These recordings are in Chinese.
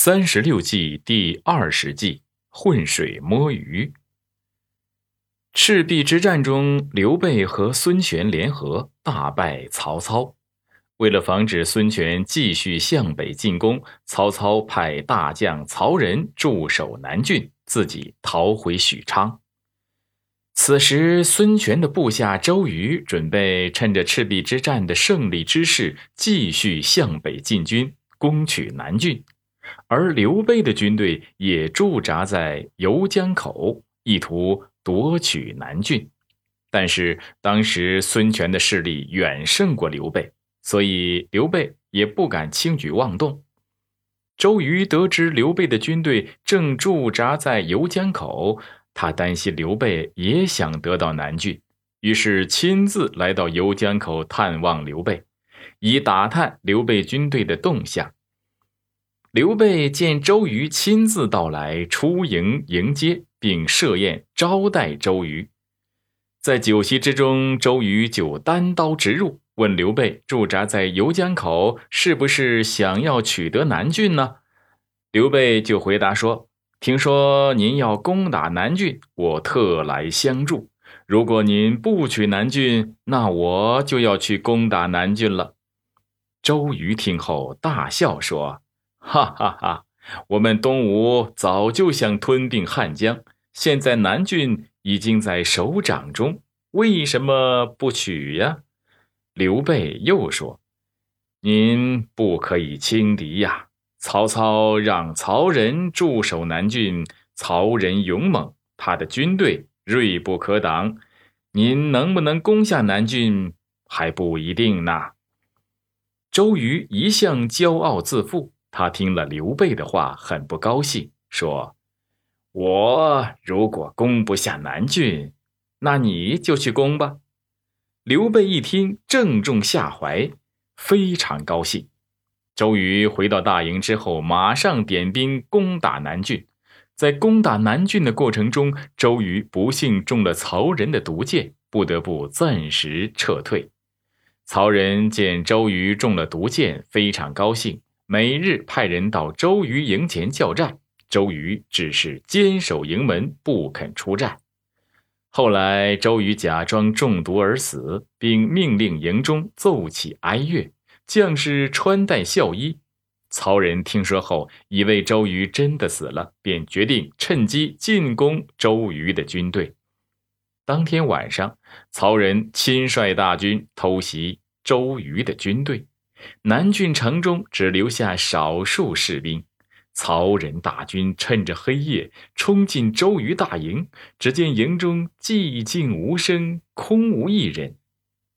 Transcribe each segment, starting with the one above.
三十六计第二十计浑水摸鱼。赤壁之战中，刘备和孙权联合大败曹操。为了防止孙权继续向北进攻，曹操派大将曹仁驻守南郡，自己逃回许昌。此时，孙权的部下周瑜准备趁着赤壁之战的胜利之势，继续向北进军，攻取南郡。而刘备的军队也驻扎在游江口，意图夺取南郡。但是当时孙权的势力远胜过刘备，所以刘备也不敢轻举妄动。周瑜得知刘备的军队正驻扎在游江口，他担心刘备也想得到南郡，于是亲自来到游江口探望刘备，以打探刘备军队的动向。刘备见周瑜亲自到来，出营迎接，并设宴招待周瑜。在酒席之中，周瑜就单刀直入，问刘备驻扎在游江口，是不是想要取得南郡呢？刘备就回答说：“听说您要攻打南郡，我特来相助。如果您不取南郡，那我就要去攻打南郡了。”周瑜听后大笑说。哈哈哈！我们东吴早就想吞并汉江，现在南郡已经在手掌中，为什么不取呀？刘备又说：“您不可以轻敌呀！曹操让曹仁驻守南郡，曹仁勇猛，他的军队锐不可挡，您能不能攻下南郡还不一定呢。”周瑜一向骄傲自负。他听了刘备的话，很不高兴，说：“我如果攻不下南郡，那你就去攻吧。”刘备一听，正中下怀，非常高兴。周瑜回到大营之后，马上点兵攻打南郡。在攻打南郡的过程中，周瑜不幸中了曹仁的毒箭，不得不暂时撤退。曹仁见周瑜中了毒箭，非常高兴。每日派人到周瑜营前叫战，周瑜只是坚守营门，不肯出战。后来，周瑜假装中毒而死，并命令营中奏起哀乐，将士穿戴孝衣。曹仁听说后，以为周瑜真的死了，便决定趁机进攻周瑜的军队。当天晚上，曹仁亲率大军偷袭周瑜的军队。南郡城中只留下少数士兵，曹仁大军趁着黑夜冲进周瑜大营，只见营中寂静无声，空无一人。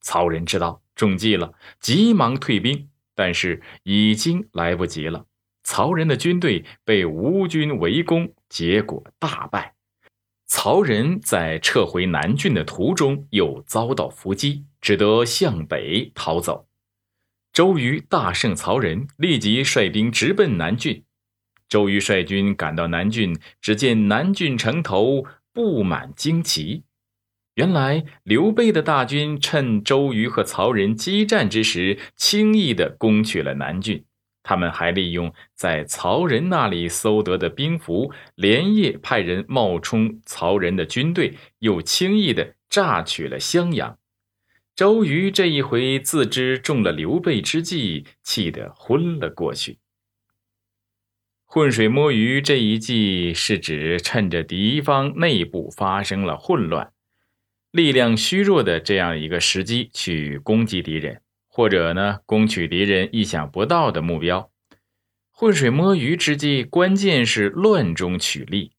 曹仁知道中计了，急忙退兵，但是已经来不及了。曹仁的军队被吴军围攻，结果大败。曹仁在撤回南郡的途中又遭到伏击，只得向北逃走。周瑜大胜曹仁，立即率兵直奔南郡。周瑜率军赶到南郡，只见南郡城头布满旌旗。原来刘备的大军趁周瑜和曹仁激战之时，轻易地攻取了南郡。他们还利用在曹仁那里搜得的兵符，连夜派人冒充曹仁的军队，又轻易地榨取了襄阳。周瑜这一回自知中了刘备之计，气得昏了过去。浑水摸鱼这一计是指趁着敌方内部发生了混乱、力量虚弱的这样一个时机去攻击敌人，或者呢攻取敌人意想不到的目标。浑水摸鱼之计，关键是乱中取利。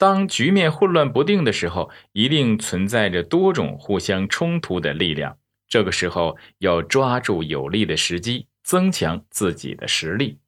当局面混乱不定的时候，一定存在着多种互相冲突的力量。这个时候要抓住有利的时机，增强自己的实力。